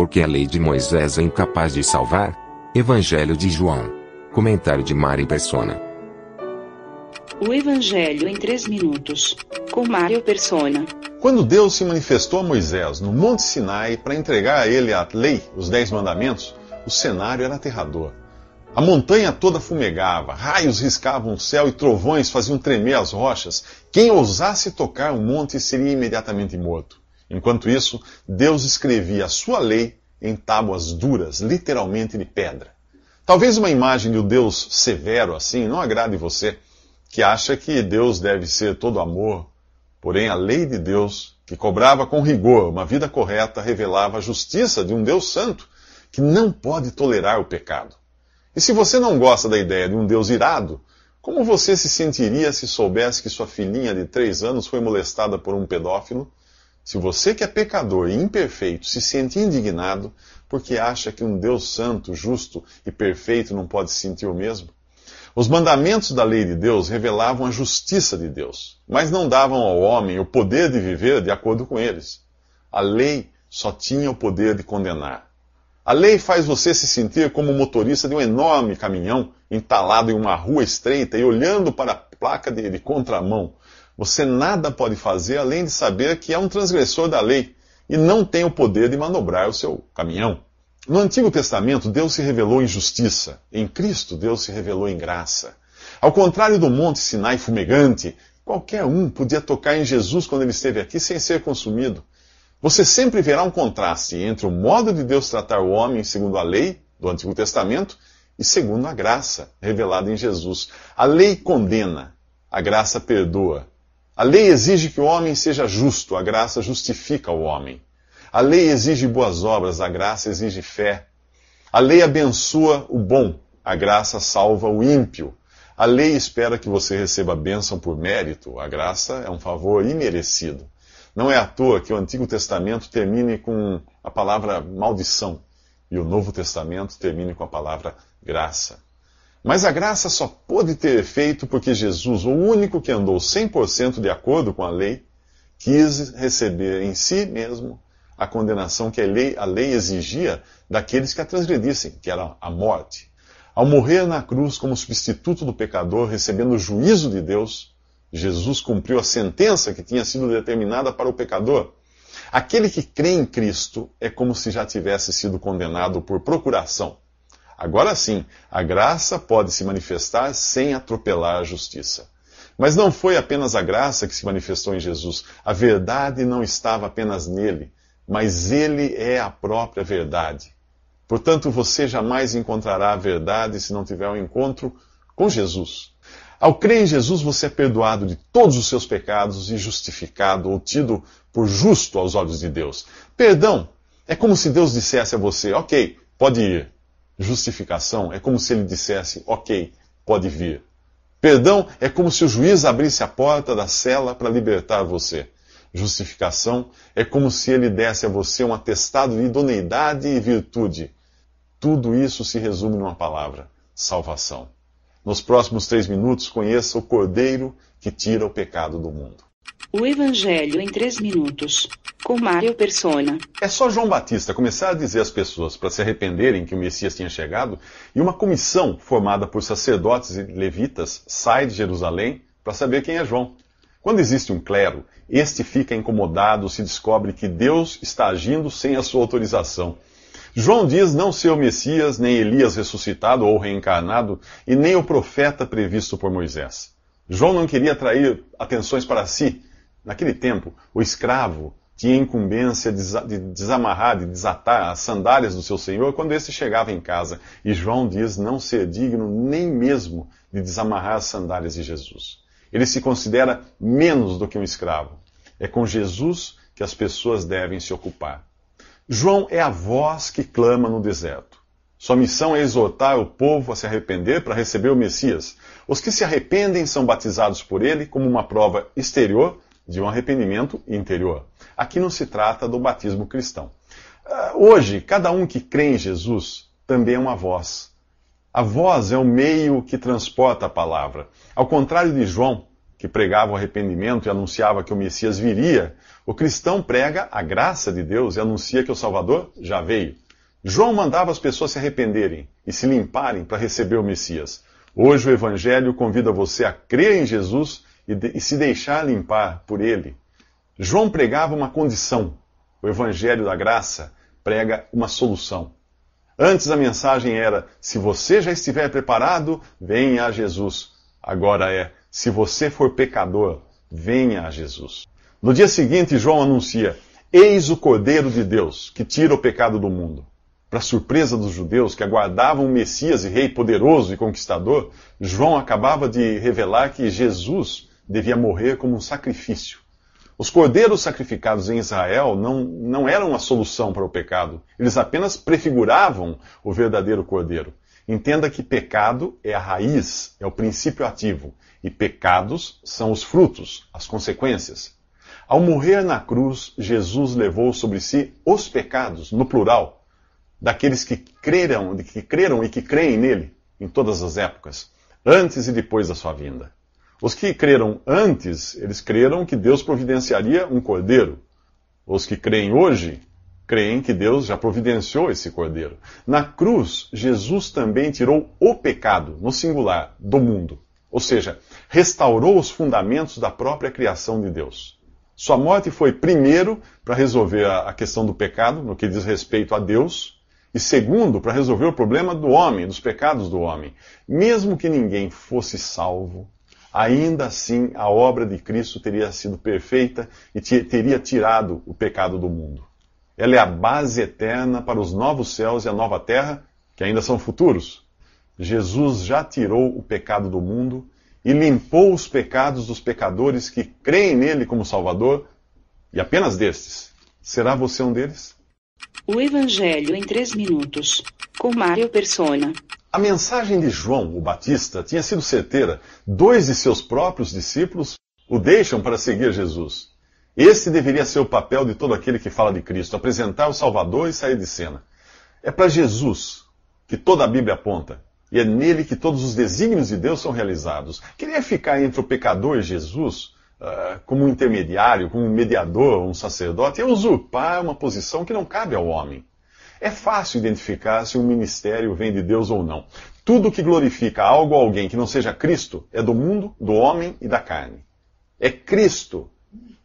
Porque a lei de Moisés é incapaz de salvar? Evangelho de João. Comentário de Mari Persona. O Evangelho em 3 minutos, com Mário Persona. Quando Deus se manifestou a Moisés no Monte Sinai para entregar a ele a lei, os Dez Mandamentos, o cenário era aterrador. A montanha toda fumegava, raios riscavam o céu e trovões faziam tremer as rochas. Quem ousasse tocar o monte seria imediatamente morto. Enquanto isso, Deus escrevia a sua lei em tábuas duras, literalmente de pedra. Talvez uma imagem de um Deus severo assim não agrade você, que acha que Deus deve ser todo amor, porém a lei de Deus, que cobrava com rigor uma vida correta, revelava a justiça de um Deus santo, que não pode tolerar o pecado. E se você não gosta da ideia de um Deus irado, como você se sentiria se soubesse que sua filhinha de três anos foi molestada por um pedófilo? Se você que é pecador e imperfeito se sente indignado porque acha que um Deus santo, justo e perfeito não pode sentir o mesmo, os mandamentos da lei de Deus revelavam a justiça de Deus, mas não davam ao homem o poder de viver de acordo com eles. A lei só tinha o poder de condenar. A lei faz você se sentir como o motorista de um enorme caminhão entalado em uma rua estreita e olhando para a placa de, de contramão você nada pode fazer além de saber que é um transgressor da lei e não tem o poder de manobrar o seu caminhão. No Antigo Testamento, Deus se revelou em justiça. Em Cristo, Deus se revelou em graça. Ao contrário do Monte Sinai fumegante, qualquer um podia tocar em Jesus quando ele esteve aqui sem ser consumido. Você sempre verá um contraste entre o modo de Deus tratar o homem segundo a lei do Antigo Testamento e segundo a graça revelada em Jesus. A lei condena, a graça perdoa. A lei exige que o homem seja justo, a graça justifica o homem. A lei exige boas obras, a graça exige fé. A lei abençoa o bom, a graça salva o ímpio. A lei espera que você receba bênção por mérito, a graça é um favor imerecido. Não é à toa que o Antigo Testamento termine com a palavra maldição e o Novo Testamento termine com a palavra graça. Mas a graça só pôde ter efeito porque Jesus, o único que andou 100% de acordo com a lei, quis receber em si mesmo a condenação que a lei, a lei exigia daqueles que a transgredissem, que era a morte. Ao morrer na cruz como substituto do pecador, recebendo o juízo de Deus, Jesus cumpriu a sentença que tinha sido determinada para o pecador. Aquele que crê em Cristo é como se já tivesse sido condenado por procuração. Agora sim, a graça pode se manifestar sem atropelar a justiça. Mas não foi apenas a graça que se manifestou em Jesus. A verdade não estava apenas nele, mas ele é a própria verdade. Portanto, você jamais encontrará a verdade se não tiver um encontro com Jesus. Ao crer em Jesus, você é perdoado de todos os seus pecados e justificado ou tido por justo aos olhos de Deus. Perdão é como se Deus dissesse a você: Ok, pode ir. Justificação é como se ele dissesse: Ok, pode vir. Perdão é como se o juiz abrisse a porta da cela para libertar você. Justificação é como se ele desse a você um atestado de idoneidade e virtude. Tudo isso se resume numa palavra: salvação. Nos próximos três minutos, conheça o Cordeiro que tira o pecado do mundo. O Evangelho em 3 minutos, com Mário Persona. É só João Batista começar a dizer às pessoas para se arrependerem que o Messias tinha chegado, e uma comissão formada por sacerdotes e levitas sai de Jerusalém para saber quem é João. Quando existe um clero, este fica incomodado se descobre que Deus está agindo sem a sua autorização. João diz não ser o Messias, nem Elias ressuscitado ou reencarnado, e nem o profeta previsto por Moisés. João não queria atrair atenções para si. Naquele tempo, o escravo tinha incumbência de desamarrar, de desatar as sandálias do seu senhor quando esse chegava em casa. E João diz não ser digno nem mesmo de desamarrar as sandálias de Jesus. Ele se considera menos do que um escravo. É com Jesus que as pessoas devem se ocupar. João é a voz que clama no deserto. Sua missão é exortar o povo a se arrepender para receber o Messias. Os que se arrependem são batizados por ele como uma prova exterior de um arrependimento interior. Aqui não se trata do batismo cristão. Ah, hoje, cada um que crê em Jesus também é uma voz. A voz é o meio que transporta a palavra. Ao contrário de João, que pregava o arrependimento e anunciava que o Messias viria, o cristão prega a graça de Deus e anuncia que o Salvador já veio. João mandava as pessoas se arrependerem e se limparem para receber o Messias. Hoje o Evangelho convida você a crer em Jesus e, de, e se deixar limpar por ele. João pregava uma condição. O Evangelho da Graça prega uma solução. Antes a mensagem era: se você já estiver preparado, venha a Jesus. Agora é: se você for pecador, venha a Jesus. No dia seguinte, João anuncia: Eis o Cordeiro de Deus que tira o pecado do mundo. Para surpresa dos judeus que aguardavam um Messias e rei poderoso e conquistador, João acabava de revelar que Jesus devia morrer como um sacrifício. Os cordeiros sacrificados em Israel não, não eram a solução para o pecado, eles apenas prefiguravam o verdadeiro cordeiro. Entenda que pecado é a raiz, é o princípio ativo, e pecados são os frutos, as consequências. Ao morrer na cruz, Jesus levou sobre si os pecados, no plural, daqueles que creram, que creram e que creem nele em todas as épocas, antes e depois da sua vinda. Os que creram antes, eles creram que Deus providenciaria um cordeiro. Os que creem hoje, creem que Deus já providenciou esse cordeiro. Na cruz, Jesus também tirou o pecado, no singular, do mundo. Ou seja, restaurou os fundamentos da própria criação de Deus. Sua morte foi, primeiro, para resolver a questão do pecado, no que diz respeito a Deus, e segundo, para resolver o problema do homem, dos pecados do homem. Mesmo que ninguém fosse salvo, ainda assim a obra de Cristo teria sido perfeita e teria tirado o pecado do mundo. Ela é a base eterna para os novos céus e a nova terra, que ainda são futuros. Jesus já tirou o pecado do mundo e limpou os pecados dos pecadores que creem nele como Salvador, e apenas destes. Será você um deles? O Evangelho em 3 minutos, com Mário Persona. A mensagem de João, o Batista, tinha sido certeira. Dois de seus próprios discípulos o deixam para seguir Jesus. Esse deveria ser o papel de todo aquele que fala de Cristo, apresentar o Salvador e sair de cena. É para Jesus que toda a Bíblia aponta. E é nele que todos os desígnios de Deus são realizados. Queria ficar entre o pecador e Jesus uh, como um intermediário, como um mediador, um sacerdote, é usurpar uma posição que não cabe ao homem. É fácil identificar se um ministério vem de Deus ou não. Tudo que glorifica algo ou alguém que não seja Cristo é do mundo, do homem e da carne. É Cristo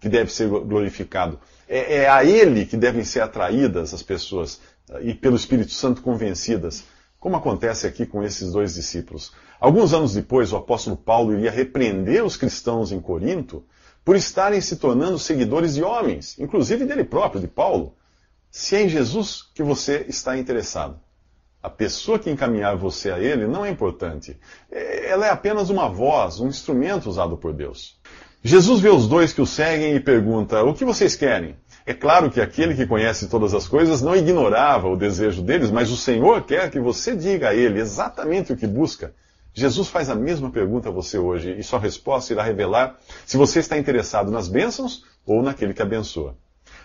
que deve ser glorificado. É, é a Ele que devem ser atraídas as pessoas e pelo Espírito Santo convencidas como acontece aqui com esses dois discípulos. Alguns anos depois, o apóstolo Paulo iria repreender os cristãos em Corinto por estarem se tornando seguidores de homens, inclusive dele próprio, de Paulo. Se é em Jesus que você está interessado. A pessoa que encaminhar você a ele não é importante. Ela é apenas uma voz, um instrumento usado por Deus. Jesus vê os dois que o seguem e pergunta: O que vocês querem? É claro que aquele que conhece todas as coisas não ignorava o desejo deles, mas o Senhor quer que você diga a ele exatamente o que busca. Jesus faz a mesma pergunta a você hoje e sua resposta irá revelar se você está interessado nas bênçãos ou naquele que abençoa.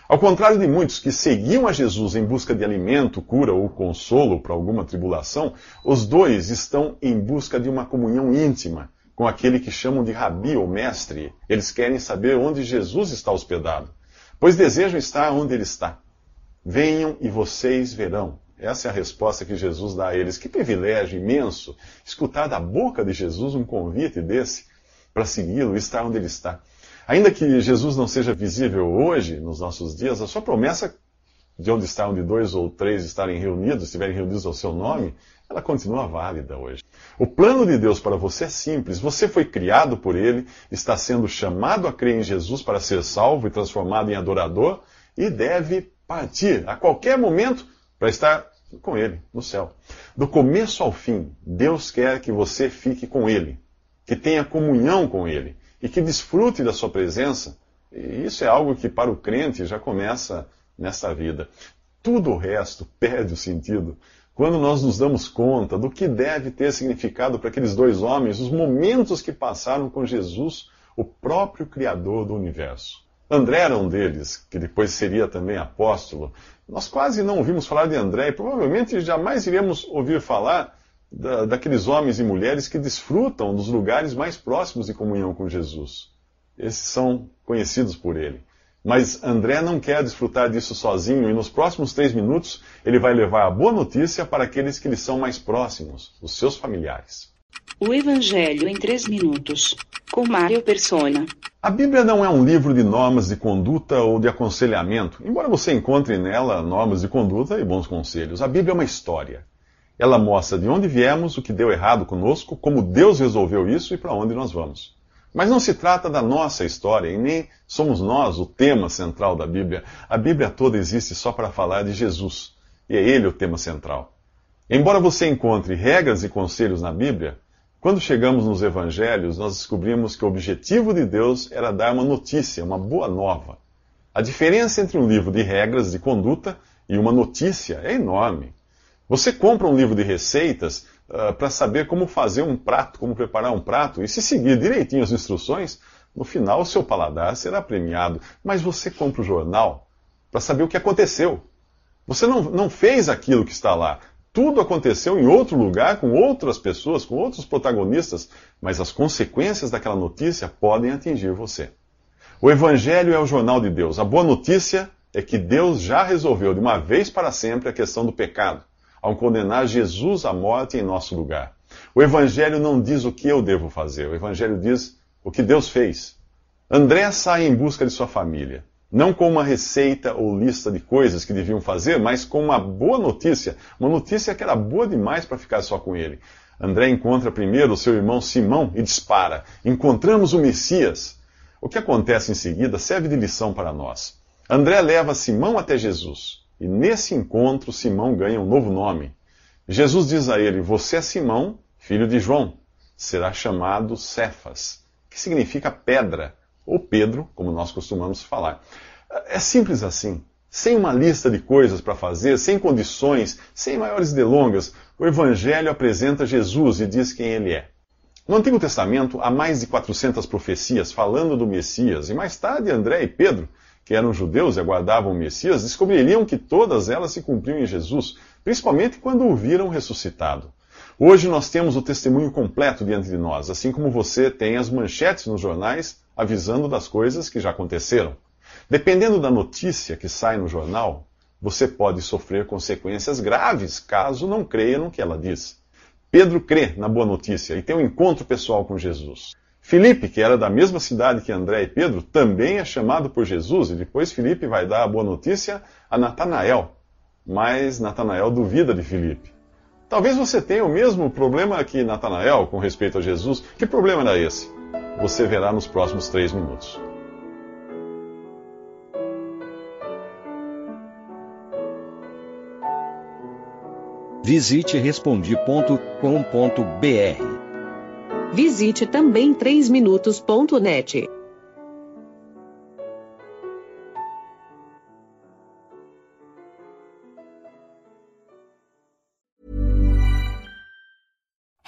Ao contrário de muitos que seguiam a Jesus em busca de alimento, cura ou consolo para alguma tribulação, os dois estão em busca de uma comunhão íntima com aquele que chamam de rabi ou mestre. Eles querem saber onde Jesus está hospedado pois desejam estar onde ele está. Venham e vocês verão. Essa é a resposta que Jesus dá a eles. Que privilégio imenso escutar da boca de Jesus um convite desse para segui-lo e estar onde ele está. Ainda que Jesus não seja visível hoje, nos nossos dias, a sua promessa de onde está, onde dois ou três estarem reunidos, estiverem reunidos ao seu nome, ela continua válida hoje. O plano de Deus para você é simples. Você foi criado por Ele, está sendo chamado a crer em Jesus para ser salvo e transformado em adorador e deve partir a qualquer momento para estar com Ele no céu. Do começo ao fim, Deus quer que você fique com Ele, que tenha comunhão com Ele e que desfrute da sua presença E isso é algo que para o crente já começa nesta vida. Tudo o resto perde o sentido quando nós nos damos conta do que deve ter significado para aqueles dois homens os momentos que passaram com Jesus, o próprio Criador do universo. André era um deles, que depois seria também apóstolo. Nós quase não ouvimos falar de André e provavelmente jamais iremos ouvir falar da, daqueles homens e mulheres que desfrutam dos lugares mais próximos de comunhão com Jesus. Esses são conhecidos por ele. Mas André não quer desfrutar disso sozinho e nos próximos três minutos ele vai levar a boa notícia para aqueles que lhe são mais próximos, os seus familiares. O Evangelho em três minutos, com Mário Persona. A Bíblia não é um livro de normas de conduta ou de aconselhamento, embora você encontre nela normas de conduta e bons conselhos. A Bíblia é uma história. Ela mostra de onde viemos, o que deu errado conosco, como Deus resolveu isso e para onde nós vamos. Mas não se trata da nossa história e nem somos nós o tema central da Bíblia. A Bíblia toda existe só para falar de Jesus. E é ele o tema central. Embora você encontre regras e conselhos na Bíblia, quando chegamos nos evangelhos, nós descobrimos que o objetivo de Deus era dar uma notícia, uma boa nova. A diferença entre um livro de regras de conduta e uma notícia é enorme. Você compra um livro de receitas uh, para saber como fazer um prato, como preparar um prato, e se seguir direitinho as instruções, no final o seu paladar será premiado. Mas você compra o jornal para saber o que aconteceu. Você não, não fez aquilo que está lá. Tudo aconteceu em outro lugar, com outras pessoas, com outros protagonistas, mas as consequências daquela notícia podem atingir você. O Evangelho é o jornal de Deus. A boa notícia é que Deus já resolveu de uma vez para sempre a questão do pecado ao condenar Jesus à morte em nosso lugar. O Evangelho não diz o que eu devo fazer, o Evangelho diz o que Deus fez. André sai em busca de sua família, não com uma receita ou lista de coisas que deviam fazer, mas com uma boa notícia, uma notícia que era boa demais para ficar só com ele. André encontra primeiro o seu irmão Simão e dispara: Encontramos o Messias. O que acontece em seguida serve de lição para nós. André leva Simão até Jesus. E nesse encontro, Simão ganha um novo nome. Jesus diz a ele: Você é Simão, filho de João. Será chamado Cefas, que significa pedra, ou Pedro, como nós costumamos falar. É simples assim. Sem uma lista de coisas para fazer, sem condições, sem maiores delongas, o Evangelho apresenta Jesus e diz quem ele é. No Antigo Testamento, há mais de 400 profecias falando do Messias, e mais tarde André e Pedro que eram judeus e aguardavam o Messias, descobririam que todas elas se cumpriam em Jesus, principalmente quando o viram ressuscitado. Hoje nós temos o testemunho completo diante de nós, assim como você tem as manchetes nos jornais avisando das coisas que já aconteceram. Dependendo da notícia que sai no jornal, você pode sofrer consequências graves caso não creia no que ela diz. Pedro crê na boa notícia e tem um encontro pessoal com Jesus. Filipe, que era da mesma cidade que André e Pedro, também é chamado por Jesus, e depois Filipe vai dar a boa notícia a Natanael. Mas Natanael duvida de Filipe. Talvez você tenha o mesmo problema que Natanael com respeito a Jesus. Que problema era esse? Você verá nos próximos três minutos. Visite respondi.com.br Visite também 3minutos.net.